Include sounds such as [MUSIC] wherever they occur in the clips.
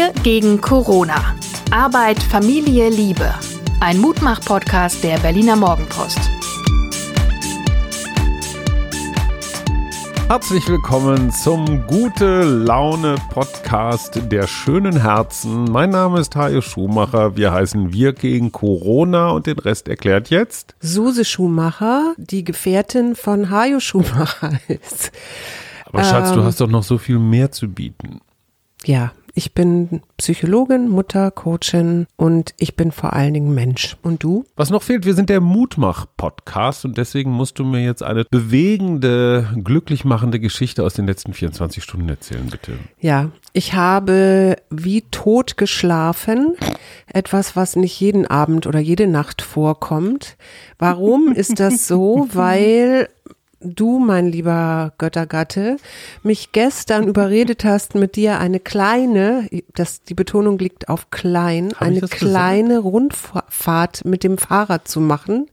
Wir gegen Corona. Arbeit, Familie, Liebe. Ein Mutmach-Podcast der Berliner Morgenpost. Herzlich willkommen zum Gute Laune Podcast der schönen Herzen. Mein Name ist Hajo Schumacher. Wir heißen Wir gegen Corona und den Rest erklärt jetzt Suse Schumacher, die Gefährtin von Hajo Schumacher [LAUGHS] ist. Aber Schatz, du hast doch noch so viel mehr zu bieten. Ja, ich bin Psychologin, Mutter, Coachin und ich bin vor allen Dingen Mensch. Und du? Was noch fehlt, wir sind der Mutmach-Podcast und deswegen musst du mir jetzt eine bewegende, glücklich machende Geschichte aus den letzten 24 Stunden erzählen, bitte. Ja, ich habe wie tot geschlafen. Etwas, was nicht jeden Abend oder jede Nacht vorkommt. Warum ist das so? [LAUGHS] Weil du, mein lieber Göttergatte, mich gestern überredet hast, mit dir eine kleine, das, die Betonung liegt auf klein, Hab eine kleine Rundfahrt mit dem Fahrrad zu machen,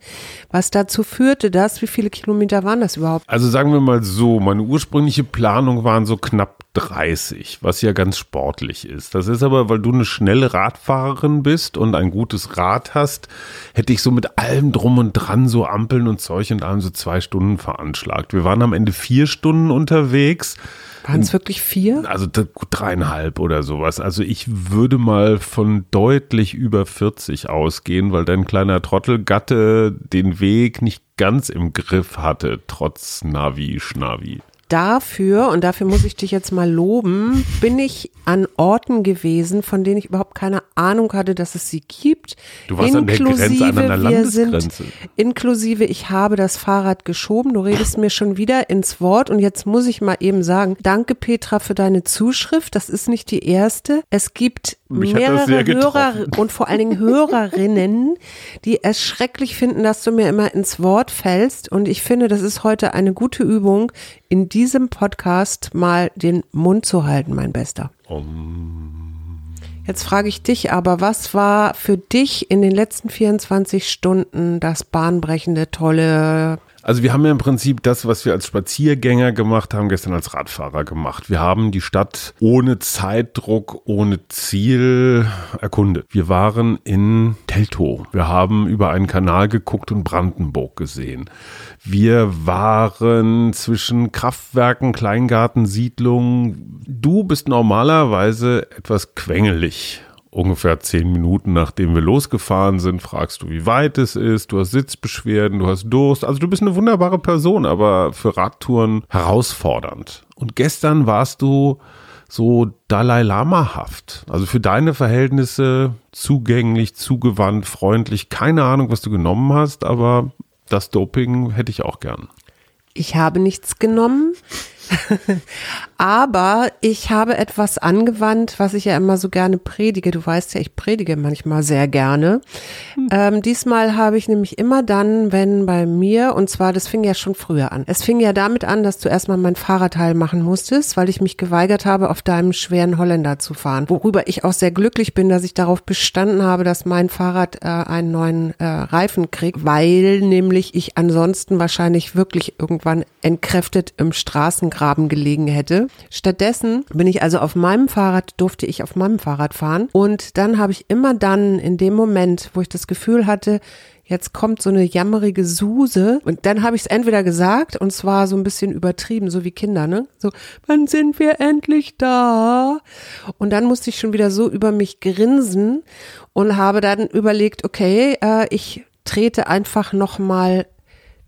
was dazu führte, dass, wie viele Kilometer waren das überhaupt? Also sagen wir mal so, meine ursprüngliche Planung waren so knapp 30, was ja ganz sportlich ist. Das ist aber, weil du eine schnelle Radfahrerin bist und ein gutes Rad hast, hätte ich so mit allem drum und dran, so Ampeln und Zeug und allem so zwei Stunden veranschlagt. Wir waren am Ende vier Stunden unterwegs. Waren es wirklich vier? Also dreieinhalb oder sowas. Also ich würde mal von deutlich über 40 ausgehen, weil dein kleiner Trottelgatte den Weg nicht ganz im Griff hatte, trotz Navi, Schnavi. Dafür, und dafür muss ich dich jetzt mal loben, bin ich an Orten gewesen, von denen ich überhaupt keine Ahnung hatte, dass es sie gibt. Du warst an der Grenze, an einer wir sind, Landesgrenze. inklusive, ich habe das Fahrrad geschoben. Du redest mir schon wieder ins Wort und jetzt muss ich mal eben sagen, danke Petra für deine Zuschrift. Das ist nicht die erste. Es gibt Mich mehrere Hörer und vor allen Dingen Hörerinnen, die es schrecklich finden, dass du mir immer ins Wort fällst. Und ich finde, das ist heute eine gute Übung, in diesem Podcast mal den Mund zu halten, mein Bester. Jetzt frage ich dich aber, was war für dich in den letzten 24 Stunden das bahnbrechende, tolle? Also wir haben ja im Prinzip das, was wir als Spaziergänger gemacht haben, gestern als Radfahrer gemacht. Wir haben die Stadt ohne Zeitdruck, ohne Ziel erkundet. Wir waren in Teltow. Wir haben über einen Kanal geguckt und Brandenburg gesehen. Wir waren zwischen Kraftwerken, Kleingartensiedlungen. Du bist normalerweise etwas quengelig. Ungefähr zehn Minuten nachdem wir losgefahren sind, fragst du, wie weit es ist. Du hast Sitzbeschwerden, du hast Durst. Also du bist eine wunderbare Person, aber für Radtouren herausfordernd. Und gestern warst du so Dalai Lama-haft. Also für deine Verhältnisse zugänglich, zugewandt, freundlich. Keine Ahnung, was du genommen hast, aber das Doping hätte ich auch gern. Ich habe nichts genommen. [LAUGHS] Aber ich habe etwas angewandt, was ich ja immer so gerne predige. Du weißt ja, ich predige manchmal sehr gerne. Ähm, diesmal habe ich nämlich immer dann, wenn bei mir, und zwar, das fing ja schon früher an. Es fing ja damit an, dass du erstmal mein Fahrradteil machen musstest, weil ich mich geweigert habe, auf deinem schweren Holländer zu fahren. Worüber ich auch sehr glücklich bin, dass ich darauf bestanden habe, dass mein Fahrrad äh, einen neuen äh, Reifen kriegt, weil nämlich ich ansonsten wahrscheinlich wirklich irgendwann entkräftet im Straßengraben gelegen hätte. Stattdessen bin ich also auf meinem Fahrrad, durfte ich auf meinem Fahrrad fahren und dann habe ich immer dann in dem Moment, wo ich das Gefühl hatte, jetzt kommt so eine jammerige Suse und dann habe ich es entweder gesagt und zwar so ein bisschen übertrieben, so wie Kinder, ne? So, wann sind wir endlich da? Und dann musste ich schon wieder so über mich grinsen und habe dann überlegt, okay, äh, ich trete einfach noch mal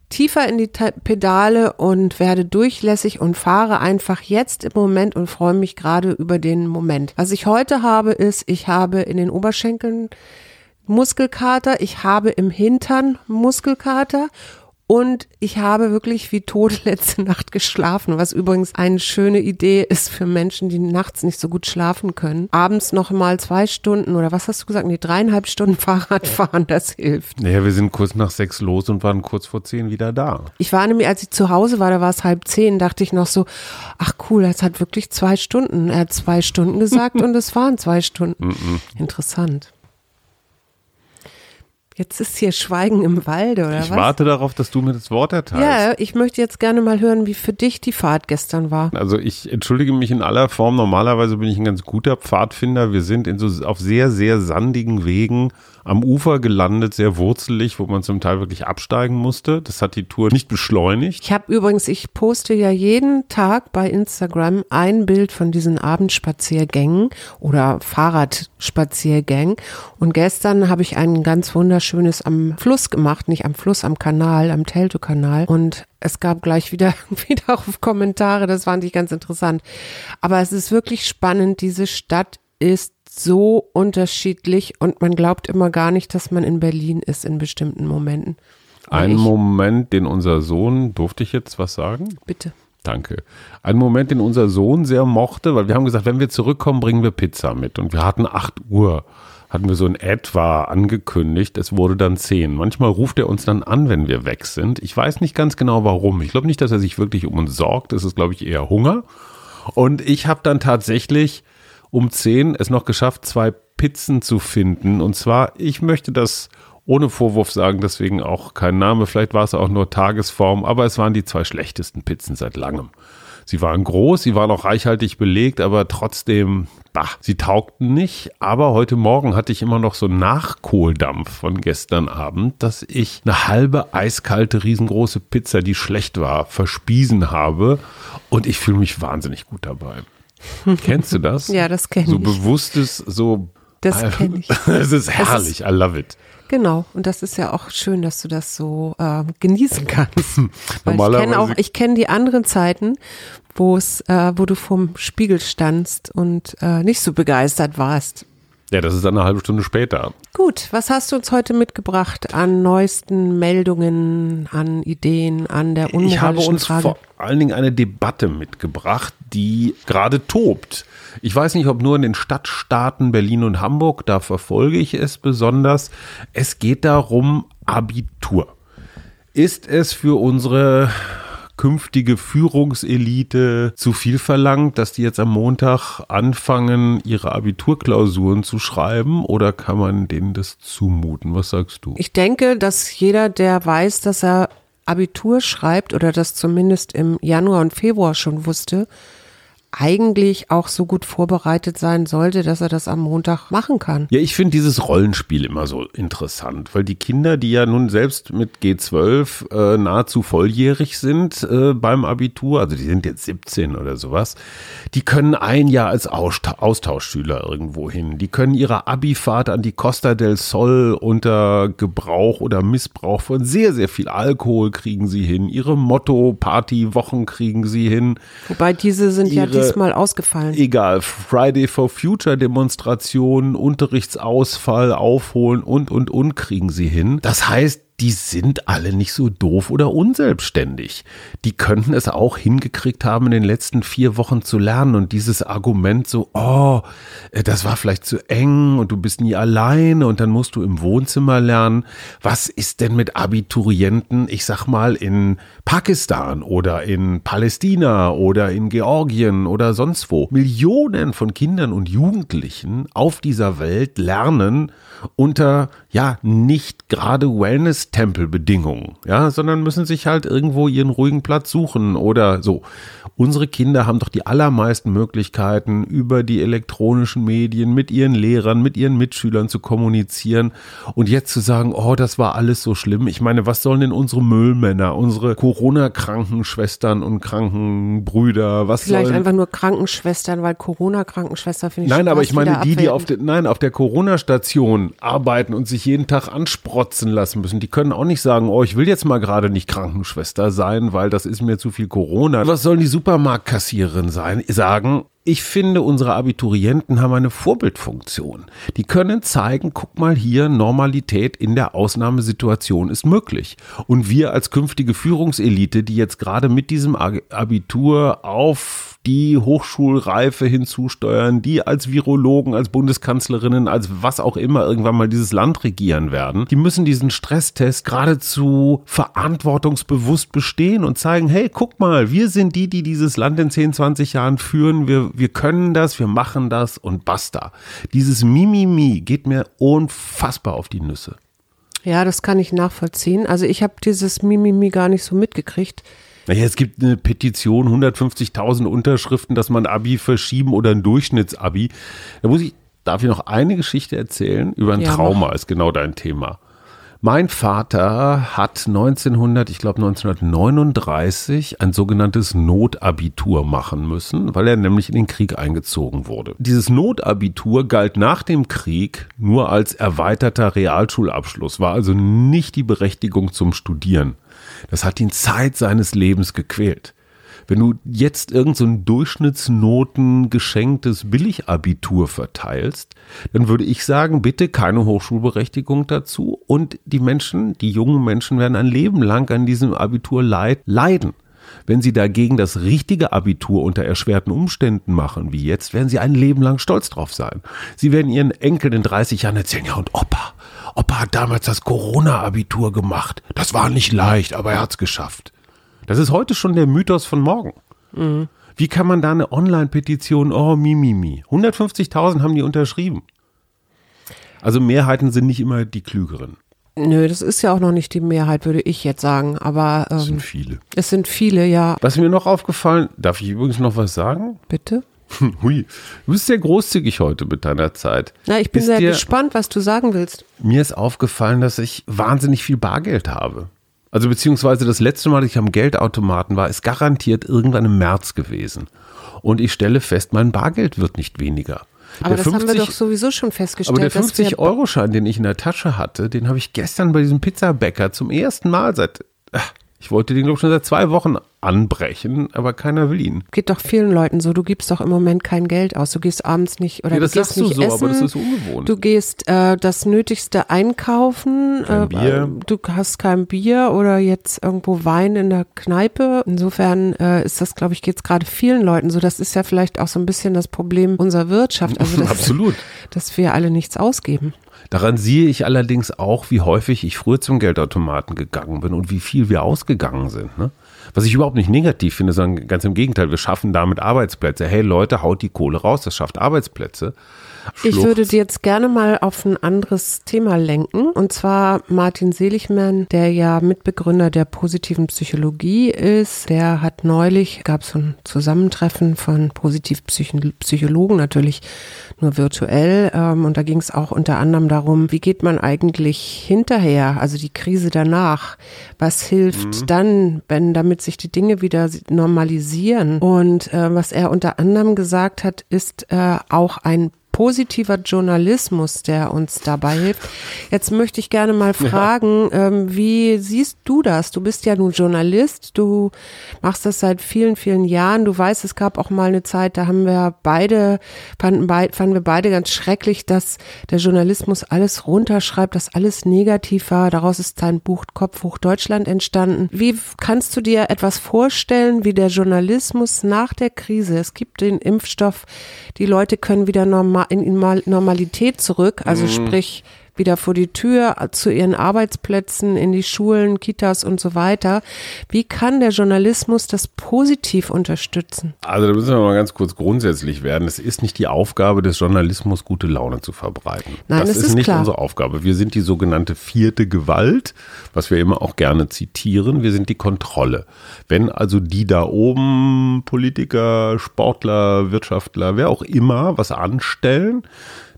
tiefer in die Pedale und werde durchlässig und fahre einfach jetzt im Moment und freue mich gerade über den Moment. Was ich heute habe, ist, ich habe in den Oberschenkeln Muskelkater, ich habe im Hintern Muskelkater und ich habe wirklich wie tot [LAUGHS] letzte Nacht geschlafen, was übrigens eine schöne Idee ist für Menschen, die nachts nicht so gut schlafen können. Abends noch mal zwei Stunden oder was hast du gesagt? Nee, dreieinhalb Stunden [LAUGHS] Fahrrad fahren, das hilft. Naja, wir sind kurz nach sechs los und waren kurz vor zehn wieder da. Ich war nämlich, als ich zu Hause war, da war es halb zehn, dachte ich noch so, ach cool, es hat wirklich zwei Stunden. Er hat zwei Stunden gesagt [LAUGHS] und es waren zwei Stunden. Interessant. Jetzt ist hier Schweigen im Walde, oder ich was? warte darauf, dass du mir das Wort erteilst. Ja, ich möchte jetzt gerne mal hören, wie für dich die Fahrt gestern war. Also ich entschuldige mich in aller Form. Normalerweise bin ich ein ganz guter Pfadfinder. Wir sind in so auf sehr, sehr sandigen Wegen am Ufer gelandet, sehr wurzelig, wo man zum Teil wirklich absteigen musste. Das hat die Tour nicht beschleunigt. Ich habe übrigens, ich poste ja jeden Tag bei Instagram ein Bild von diesen Abendspaziergängen oder Fahrradspaziergängen. Und gestern habe ich ein ganz wunderschönes am Fluss gemacht, nicht am Fluss, am Kanal, am Teltow-Kanal. Und es gab gleich wieder, [LAUGHS] wieder auf Kommentare, das fand ich ganz interessant. Aber es ist wirklich spannend, diese Stadt ist so unterschiedlich und man glaubt immer gar nicht, dass man in Berlin ist in bestimmten Momenten. Ein Moment, den unser Sohn, durfte ich jetzt was sagen? Bitte. Danke. Ein Moment, den unser Sohn sehr mochte, weil wir haben gesagt, wenn wir zurückkommen, bringen wir Pizza mit. Und wir hatten 8 Uhr, hatten wir so in etwa angekündigt. Es wurde dann 10. Manchmal ruft er uns dann an, wenn wir weg sind. Ich weiß nicht ganz genau warum. Ich glaube nicht, dass er sich wirklich um uns sorgt. Es ist, glaube ich, eher Hunger. Und ich habe dann tatsächlich um 10 es noch geschafft, zwei Pizzen zu finden. Und zwar, ich möchte das ohne Vorwurf sagen, deswegen auch kein Name. Vielleicht war es auch nur Tagesform, aber es waren die zwei schlechtesten Pizzen seit langem. Sie waren groß, sie waren auch reichhaltig belegt, aber trotzdem, bah, sie taugten nicht. Aber heute Morgen hatte ich immer noch so Nachkohldampf von gestern Abend, dass ich eine halbe eiskalte, riesengroße Pizza, die schlecht war, verspiesen habe. Und ich fühle mich wahnsinnig gut dabei. [LAUGHS] Kennst du das? Ja, das kenne so ich. So bewusstes, so. Das kenne ich. [LAUGHS] Es ist herrlich, I love it. Genau, und das ist ja auch schön, dass du das so äh, genießen kannst. [LAUGHS] Weil ich kenne auch, ich kenne die anderen Zeiten, wo es, äh, wo du vorm Spiegel standst und äh, nicht so begeistert warst. Ja, das ist eine halbe Stunde später. Gut, was hast du uns heute mitgebracht an neuesten Meldungen, an Ideen, an der unmoralischen Ich habe uns Frage? vor allen Dingen eine Debatte mitgebracht, die gerade tobt. Ich weiß nicht, ob nur in den Stadtstaaten Berlin und Hamburg, da verfolge ich es besonders. Es geht darum, Abitur. Ist es für unsere künftige Führungselite zu viel verlangt, dass die jetzt am Montag anfangen, ihre Abiturklausuren zu schreiben oder kann man denen das zumuten? Was sagst du? Ich denke, dass jeder, der weiß, dass er Abitur schreibt oder das zumindest im Januar und Februar schon wusste, eigentlich auch so gut vorbereitet sein sollte, dass er das am Montag machen kann. Ja, ich finde dieses Rollenspiel immer so interessant, weil die Kinder, die ja nun selbst mit G12 äh, nahezu volljährig sind äh, beim Abitur, also die sind jetzt 17 oder sowas, die können ein Jahr als Austausch Austauschschüler irgendwo hin. Die können ihre Abifahrt an die Costa del Sol unter Gebrauch oder Missbrauch von sehr, sehr viel Alkohol kriegen sie hin. Ihre Motto-Party-Wochen kriegen sie hin. Wobei diese sind ja Ihre- diesmal ausgefallen. Egal, Friday for Future Demonstrationen, Unterrichtsausfall, Aufholen und, und, und kriegen sie hin. Das heißt, die sind alle nicht so doof oder unselbstständig. Die könnten es auch hingekriegt haben, in den letzten vier Wochen zu lernen und dieses Argument so, oh, äh, das war vielleicht zu eng und du bist nie alleine und dann musst du im Wohnzimmer lernen. Was ist denn mit Abiturienten, ich sag mal, in Pakistan oder in Palästina oder in Georgien oder sonst wo? Millionen von Kindern und Jugendlichen auf dieser Welt lernen unter, ja, nicht gerade Wellness-Tempelbedingungen, ja, sondern müssen sich halt irgendwo ihren ruhigen Platz suchen oder so. Unsere Kinder haben doch die allermeisten Möglichkeiten, über die elektronischen Medien mit ihren Lehrern, mit ihren Mitschülern zu kommunizieren und jetzt zu sagen, oh, das war alles so schlimm. Ich meine, was sollen denn unsere Müllmänner, unsere Corona-Krankenschwestern und Krankenbrüder, was Vielleicht sollen einfach nur Krankenschwestern, weil Corona-Krankenschwester finde ich Nein, aber ich meine die, die auf der, nein, auf der Corona-Station arbeiten und sich jeden Tag ansprotzen lassen müssen, die können auch nicht sagen, oh, ich will jetzt mal gerade nicht Krankenschwester sein, weil das ist mir zu viel Corona. Was sollen die Supermarktkassiererin sein? Sagen, ich finde, unsere Abiturienten haben eine Vorbildfunktion. Die können zeigen, guck mal hier, Normalität in der Ausnahmesituation ist möglich. Und wir als künftige Führungselite, die jetzt gerade mit diesem Abitur auf die Hochschulreife hinzusteuern, die als Virologen, als Bundeskanzlerinnen, als was auch immer irgendwann mal dieses Land regieren werden, die müssen diesen Stresstest geradezu verantwortungsbewusst bestehen und zeigen, hey, guck mal, wir sind die, die dieses Land in 10, 20 Jahren führen, wir, wir können das, wir machen das und basta. Dieses Mimimi geht mir unfassbar auf die Nüsse. Ja, das kann ich nachvollziehen. Also ich habe dieses Mimimi gar nicht so mitgekriegt. Naja, es gibt eine Petition, 150.000 Unterschriften, dass man Abi verschieben oder ein Durchschnittsabi. Da muss ich, darf ich noch eine Geschichte erzählen über ein Ja, Trauma, mach. ist genau dein Thema. Mein Vater hat 1900, ich glaube 1939, ein sogenanntes Notabitur machen müssen, weil er nämlich in den Krieg eingezogen wurde. Dieses Notabitur galt nach dem Krieg nur als erweiterter Realschulabschluss, war also nicht die Berechtigung zum Studieren. Das hat ihn Zeit seines Lebens gequält. Wenn du jetzt irgend so Durchschnittsnoten geschenktes Billigabitur verteilst, dann würde ich sagen, bitte keine Hochschulberechtigung dazu und die Menschen, die jungen Menschen werden ein Leben lang an diesem Abitur leid, leiden. Wenn sie dagegen das richtige Abitur unter erschwerten Umständen machen, wie jetzt, werden sie ein Leben lang stolz drauf sein. Sie werden ihren Enkeln in 30 Jahren erzählen, ja und Opa, Opa hat damals das Corona-Abitur gemacht. Das war nicht leicht, aber er hat's geschafft. Das ist heute schon der Mythos von morgen. Wie kann man da eine Online-Petition, oh, mi, mi, mi. 150.000 haben die unterschrieben. Also Mehrheiten sind nicht immer die klügeren. Nö, das ist ja auch noch nicht die Mehrheit, würde ich jetzt sagen. Aber ähm, sind viele. es sind viele, ja. Was mir noch aufgefallen, darf ich übrigens noch was sagen? Bitte? [LAUGHS] Hui, du bist sehr großzügig heute mit deiner Zeit. Na, ich bin Ist sehr dir- gespannt, was du sagen willst. Mir ist aufgefallen, dass ich wahnsinnig viel Bargeld habe. Also beziehungsweise das letzte Mal, dass ich am Geldautomaten war, ist garantiert irgendwann im März gewesen. Und ich stelle fest, mein Bargeld wird nicht weniger. Aber Der das haben wir 50 doch sowieso schon festgestellt. aber der dass wir- 50-Euro-Schein, den ich in der Tasche hatte, den habe ich gestern bei diesem Pizzabäcker zum ersten Mal seit. Ich wollte den, glaube ich, schon seit zwei Wochen anbrechen, aber keiner will ihn. Geht doch vielen Leuten so. Du gibst doch im Moment kein Geld aus. Du gehst abends nicht oder Ja, das du gehst sagst du nicht so, essen. aber das ist ungewohnt. Du gehst äh, das Nötigste einkaufen. Kein äh, Bier. Du hast kein Bier oder jetzt irgendwo Wein in der Kneipe. Insofern äh, ist das, glaube ich, geht es gerade vielen Leuten so. Das ist ja vielleicht auch so ein bisschen das Problem unserer Wirtschaft. Also [LAUGHS] dass, Absolut. [LAUGHS] dass wir alle nichts ausgeben. Daran sehe ich allerdings auch, wie häufig ich früher zum Geldautomaten gegangen bin und wie viel wir ausgegangen sind. Ne? Was ich überhaupt nicht negativ finde, sondern ganz im Gegenteil, wir schaffen damit Arbeitsplätze. Hey Leute, haut die Kohle raus, das schafft Arbeitsplätze. Ich Schluchzt. würde dir jetzt gerne mal auf ein anderes Thema lenken. Und zwar Martin Seligman, der ja Mitbegründer der positiven Psychologie ist. Der hat neulich, gab es so ein Zusammentreffen von Positivpsychologen, natürlich nur virtuell. Ähm, und da ging es auch unter anderem darum, wie geht man eigentlich hinterher, also die Krise danach. Was hilft dann, wenn damit sich die Dinge wieder normalisieren? Und äh, was er unter anderem gesagt hat, ist äh, auch ein positiver Journalismus, der uns dabei hilft. Jetzt möchte ich gerne mal fragen, ähm, wie siehst du das? Du bist ja nun Journalist, du machst das seit vielen, vielen Jahren. Du weißt, es gab auch mal eine Zeit, da haben wir beide, fanden, beid, fanden wir beide ganz schrecklich, dass der Journalismus alles runterschreibt, dass alles negativ war. Daraus ist dein Buch Kopf hoch Deutschland entstanden. Wie kannst du dir etwas vorstellen, wie der Journalismus nach der Krise, es gibt den Impfstoff, die Leute können wieder normal, in in Mal- Normalität zurück, also sprich wieder vor die Tür zu ihren Arbeitsplätzen, in die Schulen, Kitas und so weiter. Wie kann der Journalismus das positiv unterstützen? Also da müssen wir mal ganz kurz grundsätzlich werden. Es ist nicht die Aufgabe des Journalismus, gute Laune zu verbreiten. Nein, das das ist, ist nicht klar. unsere Aufgabe. Wir sind die sogenannte vierte Gewalt, was wir immer auch gerne zitieren. Wir sind die Kontrolle. Wenn also die da oben, Politiker, Sportler, Wirtschaftler, wer auch immer, was anstellen,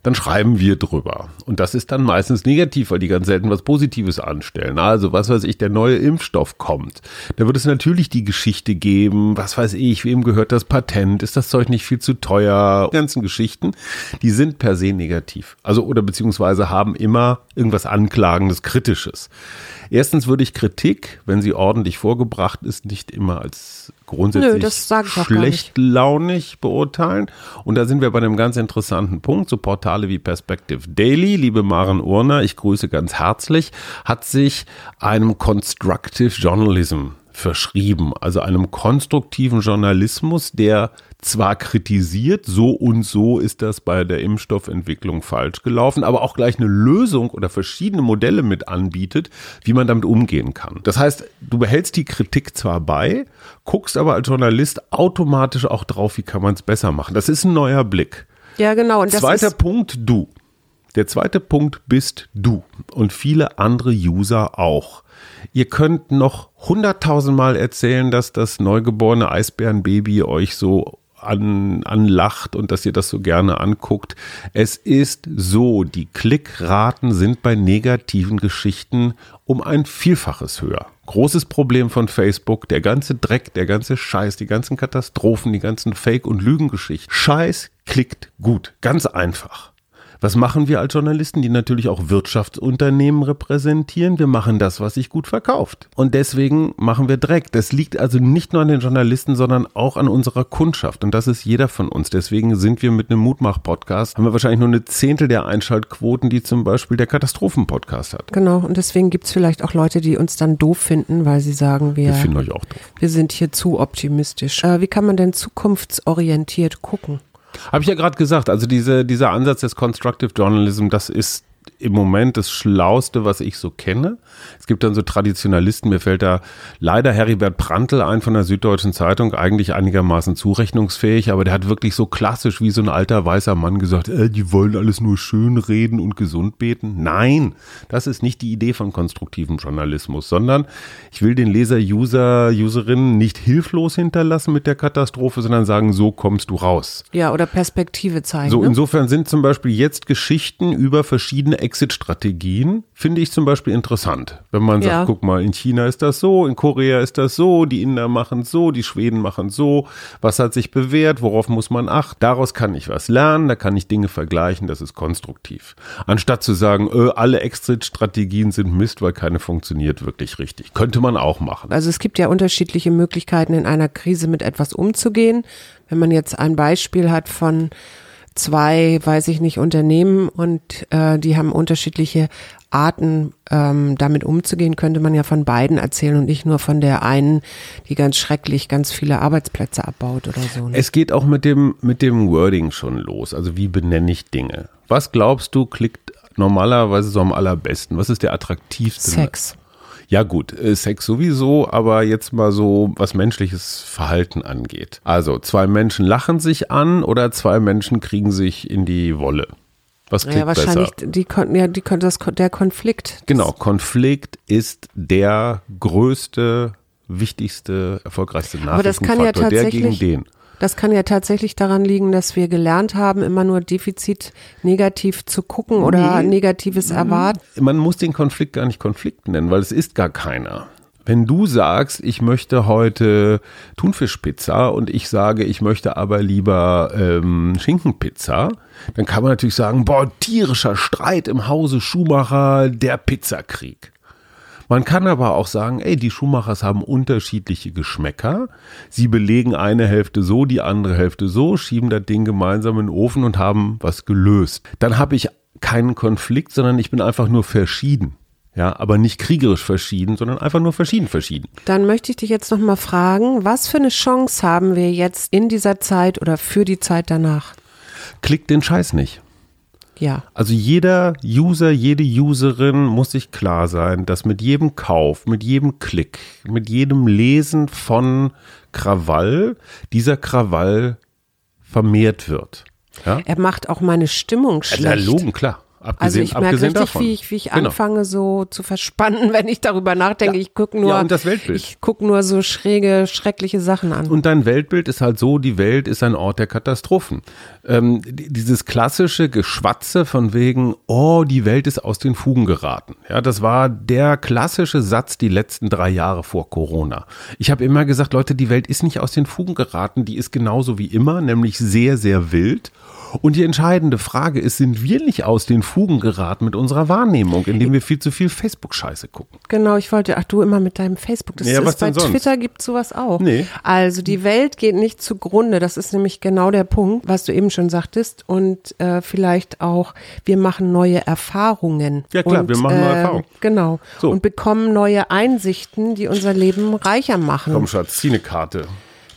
dann schreiben wir drüber. Und das ist dann meistens negativ, weil die ganz selten was Positives anstellen. Also, was weiß ich, der neue Impfstoff kommt. Da wird es natürlich die Geschichte geben, was weiß ich, wem gehört das Patent, ist das Zeug nicht viel zu teuer, die ganzen Geschichten, die sind per se negativ. Also, oder beziehungsweise haben immer irgendwas Anklagendes, Kritisches. Erstens würde ich Kritik, wenn sie ordentlich vorgebracht ist, nicht immer als grundsätzlich Nö, das sag ich auch gar schlecht launig beurteilen. Und da sind wir bei einem ganz interessanten Punkt. So Portale wie Perspective Daily, liebe Maren Urner, ich grüße ganz herzlich, hat sich einem Constructive Journalism verschrieben, also einem konstruktiven Journalismus, der zwar kritisiert, so und so ist das bei der Impfstoffentwicklung falsch gelaufen, aber auch gleich eine Lösung oder verschiedene Modelle mit anbietet, wie man damit umgehen kann. Das heißt, du behältst die Kritik zwar bei, guckst aber als Journalist automatisch auch drauf, wie kann man es besser machen. Das ist ein neuer Blick. Ja, genau. Und das Zweiter ist, Punkt, du. Der zweite Punkt bist du und viele andere User auch. Ihr könnt noch hunderttausendmal erzählen, dass das neugeborene Eisbärenbaby euch so an, anlacht und dass ihr das so gerne anguckt. Es ist so, die Klickraten sind bei negativen Geschichten um ein Vielfaches höher. Großes Problem von Facebook, der ganze Dreck, der ganze Scheiß, die ganzen Katastrophen, die ganzen Fake- und Lügengeschichten. Scheiß klickt gut, ganz einfach. Was machen wir als Journalisten, die natürlich auch Wirtschaftsunternehmen repräsentieren? Wir machen das, was sich gut verkauft. Und deswegen machen wir Dreck. Das liegt also nicht nur an den Journalisten, sondern auch an unserer Kundschaft. Und das ist jeder von uns. Deswegen sind wir mit einem Mutmach-Podcast, haben wir wahrscheinlich nur eine Zehntel der Einschaltquoten, die zum Beispiel der Katastrophen-Podcast hat. Genau, und deswegen gibt es vielleicht auch Leute, die uns dann doof finden, weil sie sagen, wir, Wir finden euch auch doof. wir sind hier zu optimistisch. Äh, wie kann man denn zukunftsorientiert gucken? Habe ich ja gerade gesagt, also diese, dieser Ansatz des Constructive Journalism, das ist im Moment das Schlauste, was ich so kenne. Es gibt dann so Traditionalisten, mir fällt da leider Heribert Prantl ein von der Süddeutschen Zeitung, eigentlich einigermaßen zurechnungsfähig, aber der hat wirklich so klassisch wie so ein alter weißer Mann gesagt, äh, die wollen alles nur schön reden und gesund beten. Nein, das ist nicht die Idee von konstruktivem Journalismus, sondern ich will den Leser, User, Userinnen nicht hilflos hinterlassen mit der Katastrophe, sondern sagen, so kommst du raus. Ja, oder Perspektive zeigen. So, ne? insofern sind zum Beispiel jetzt Geschichten über verschiedene Exit-Strategien, finde ich zum Beispiel interessant. Wenn man sagt, Ja. guck mal, in China ist das so, in Korea ist das so, die Inder machen so, die Schweden machen so, was hat sich bewährt, worauf muss man achten? Daraus kann ich was lernen, da kann ich Dinge vergleichen, das ist konstruktiv. Anstatt zu sagen, äh, alle Exit-Strategien sind Mist, weil keine funktioniert wirklich richtig. Könnte man auch machen. Also es gibt ja unterschiedliche Möglichkeiten, in einer Krise mit etwas umzugehen. Wenn man jetzt ein Beispiel hat von zwei, weiß ich nicht, Unternehmen und äh, die haben unterschiedliche Arten, ähm, damit umzugehen, könnte man ja von beiden erzählen und nicht nur von der einen, die ganz schrecklich ganz viele Arbeitsplätze abbaut oder so. Ne? Es geht auch mit dem, mit dem Wording schon los. Also wie benenne ich Dinge? Was glaubst du, klickt normalerweise so am allerbesten? Was ist der attraktivste? Sex. Ja gut, äh, Sex sowieso, aber jetzt mal so, was menschliches Verhalten angeht. Also zwei Menschen lachen sich an oder zwei Menschen kriegen sich in die Wolle. Was klickt Ja, wahrscheinlich besser? die konnten ja die konnten das der Konflikt. Genau, Konflikt ist der größte, wichtigste, erfolgreichste Aber das kann ja Nachrichtenfaktor, der gegen tatsächlich- den. Das kann ja tatsächlich daran liegen, dass wir gelernt haben, immer nur Defizit negativ zu gucken oder Negatives erwarten. man muss den Konflikt gar nicht Konflikt nennen, weil es ist gar keiner. Wenn du sagst, ich möchte heute Thunfischpizza und ich sage, ich möchte aber lieber ähm, Schinkenpizza, dann kann man natürlich sagen, boah, tierischer Streit im Hause Schumacher, der Pizzakrieg. Man kann aber auch sagen, ey, die Schumachers haben unterschiedliche Geschmäcker. Sie belegen eine Hälfte so, die andere Hälfte so, schieben das Ding gemeinsam in den Ofen und haben was gelöst. Dann habe ich keinen Konflikt, sondern ich bin einfach nur verschieden. Ja, aber nicht kriegerisch verschieden, sondern einfach nur verschieden verschieden. Dann möchte ich dich jetzt noch mal fragen, was für eine Chance haben wir jetzt in dieser Zeit oder für die Zeit danach? Klickt den Scheiß nicht. Ja. Also jeder User, jede Userin muss sich klar sein, dass mit jedem Kauf, mit jedem Klick, mit jedem Lesen von Krawall dieser Krawall vermehrt wird. Ja? Er macht auch meine Stimmung schlecht. erlogen, klar. Also Abgesehen, ich merke richtig, davon. wie ich, wie ich Genau. anfange so zu verspannen, [LAUGHS] wenn ich darüber nachdenke. Ja. Ich gucke nur, Ja, ich gucke nur so schräge, schreckliche Sachen an. Und dein Weltbild ist halt so, die Welt ist ein Ort der Katastrophen. Ähm, die- dieses klassische Geschwatze von wegen, oh, die Welt ist aus den Fugen geraten. Ja, das war der klassische Satz die letzten drei Jahre vor Corona. Ich habe immer gesagt, Leute, die Welt ist nicht aus den Fugen geraten, die ist genauso wie immer, nämlich sehr, sehr wild. Und die entscheidende Frage ist, sind wir nicht aus den Fugen geraten mit unserer Wahrnehmung, indem wir viel zu viel Facebook-Scheiße gucken? Genau, ich wollte, ach du immer mit deinem Facebook. Das Ja, was ist bei? Twitter gibt sowas auch. Nee. Also die Welt geht nicht zugrunde. Das ist nämlich genau der Punkt, was du eben schon sagtest. Und äh, vielleicht auch, wir machen neue Erfahrungen. Ja, klar, und, wir machen neue äh, Erfahrungen. Genau. So. Und bekommen neue Einsichten, die unser Leben reicher machen. Komm, Schatz, zieh eine Karte.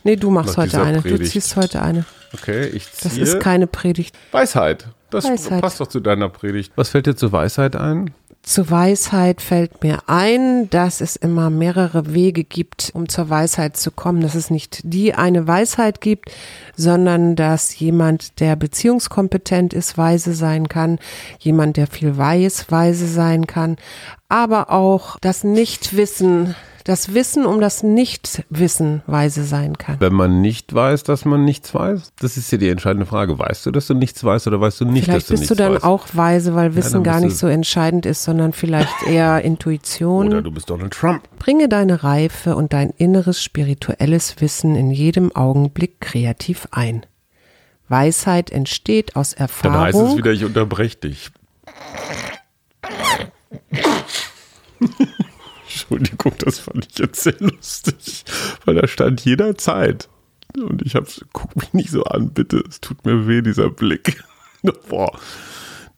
Nee, du machst Nach heute eine. Du Predigt. ziehst heute eine. Okay, ich ziehe. Das ist keine Predigt. Weisheit. Das Weisheit. passt doch zu deiner Predigt. Was fällt dir zur Weisheit ein? Zur Weisheit fällt mir ein, dass es immer mehrere Wege gibt, um zur Weisheit zu kommen, dass es nicht die eine Weisheit gibt, sondern dass jemand, der beziehungskompetent ist, weise sein kann, jemand, der viel weiß, weise sein kann, aber auch das Nichtwissen das Wissen um das Nichtwissen weise sein kann. Wenn man nicht weiß, dass man nichts weiß, das ist ja die entscheidende Frage. Weißt du, dass du nichts weißt oder weißt du nicht, vielleicht dass du nichts weißt? Vielleicht bist du dann weißt? auch weise, weil Wissen ja, gar nicht so entscheidend ist, sondern vielleicht [LAUGHS] eher Intuition. Oder du bist Donald Trump. Bringe deine Reife und dein inneres spirituelles Wissen in jedem Augenblick kreativ ein. Weisheit entsteht aus Erfahrung. Dann heißt es wieder, ich unterbreche dich. [LAUGHS] Entschuldigung, das fand ich jetzt sehr lustig, weil da stand jederzeit. Und ich hab's, guck mich nicht so an, bitte, es tut mir weh, dieser Blick. [LAUGHS] Boah.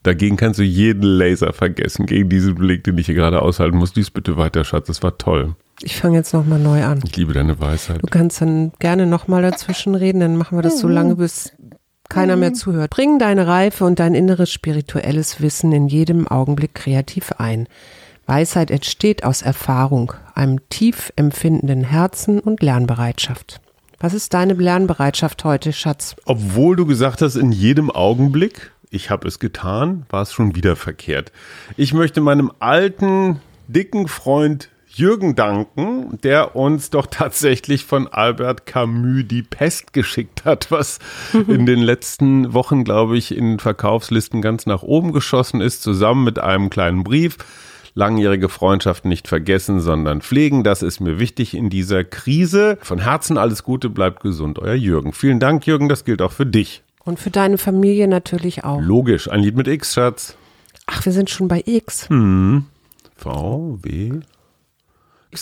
Dagegen kannst du jeden Laser vergessen, gegen diesen Blick, den ich hier gerade aushalten muss. Lies bitte weiter, Schatz, das war toll. Ich fange jetzt nochmal neu an. Ich liebe deine Weisheit. Du kannst dann gerne nochmal dazwischen reden, dann machen wir das so lange, bis keiner mehr zuhört. Bring deine Reife und dein inneres spirituelles Wissen in jedem Augenblick kreativ ein. Weisheit entsteht aus Erfahrung, einem tief empfindenden Herzen und Lernbereitschaft. Was ist deine Lernbereitschaft heute, Schatz? Obwohl du gesagt hast, in jedem Augenblick, ich habe es getan, war es schon wieder verkehrt. Ich möchte meinem alten, dicken Freund Jürgen danken, der uns doch tatsächlich von Albert Camus die Pest geschickt hat, was [LAUGHS] in den letzten Wochen, glaube ich, in Verkaufslisten ganz nach oben geschossen ist, zusammen mit einem kleinen Brief langjährige Freundschaften nicht vergessen, sondern pflegen. Das ist mir wichtig in dieser Krise. Von Herzen alles Gute, bleibt gesund, euer Jürgen. Vielen Dank, Jürgen, das gilt auch für dich. Und für deine Familie natürlich auch. Logisch, ein Lied mit X, Schatz. Ach, wir sind schon bei X. Hm. V, W.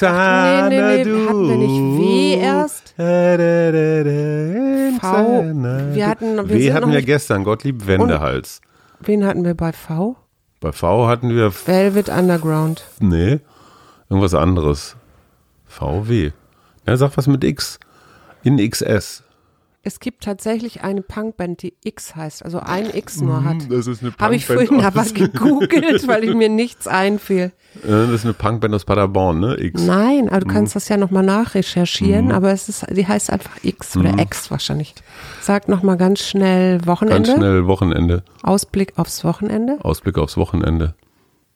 Ach, nee, nee, nee, hatten wir nicht W erst? V. Wir hatten, wir w hatten wir gestern, Gottlieb Wendehals. Wen hatten wir bei V? Bei V hatten wir. Velvet Underground. Nee, irgendwas anderes. VW. Ja, sag was mit X. In XS. Es gibt tatsächlich eine Punkband, die X heißt, also ein X nur hat. Das ist eine Punkband. Habe ich vorhin aber [LAUGHS] gegoogelt, weil mir nichts einfiel. Das ist eine Punkband aus Paderborn, ne? X. Nein, aber du kannst mhm. das ja nochmal nachrecherchieren, mhm. aber es ist, die heißt einfach X oder mhm. X wahrscheinlich. Sag nochmal ganz schnell Wochenende. Ganz schnell Wochenende. Ausblick aufs Wochenende. Ausblick aufs Wochenende.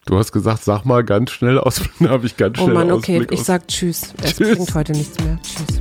Du hast gesagt, sag mal ganz schnell Ausblick, [LAUGHS] da habe ich ganz oh schnell Oh Mann, okay, Ausblick ich sag Tschüss. Es tschüss. bringt heute nichts mehr. Tschüss.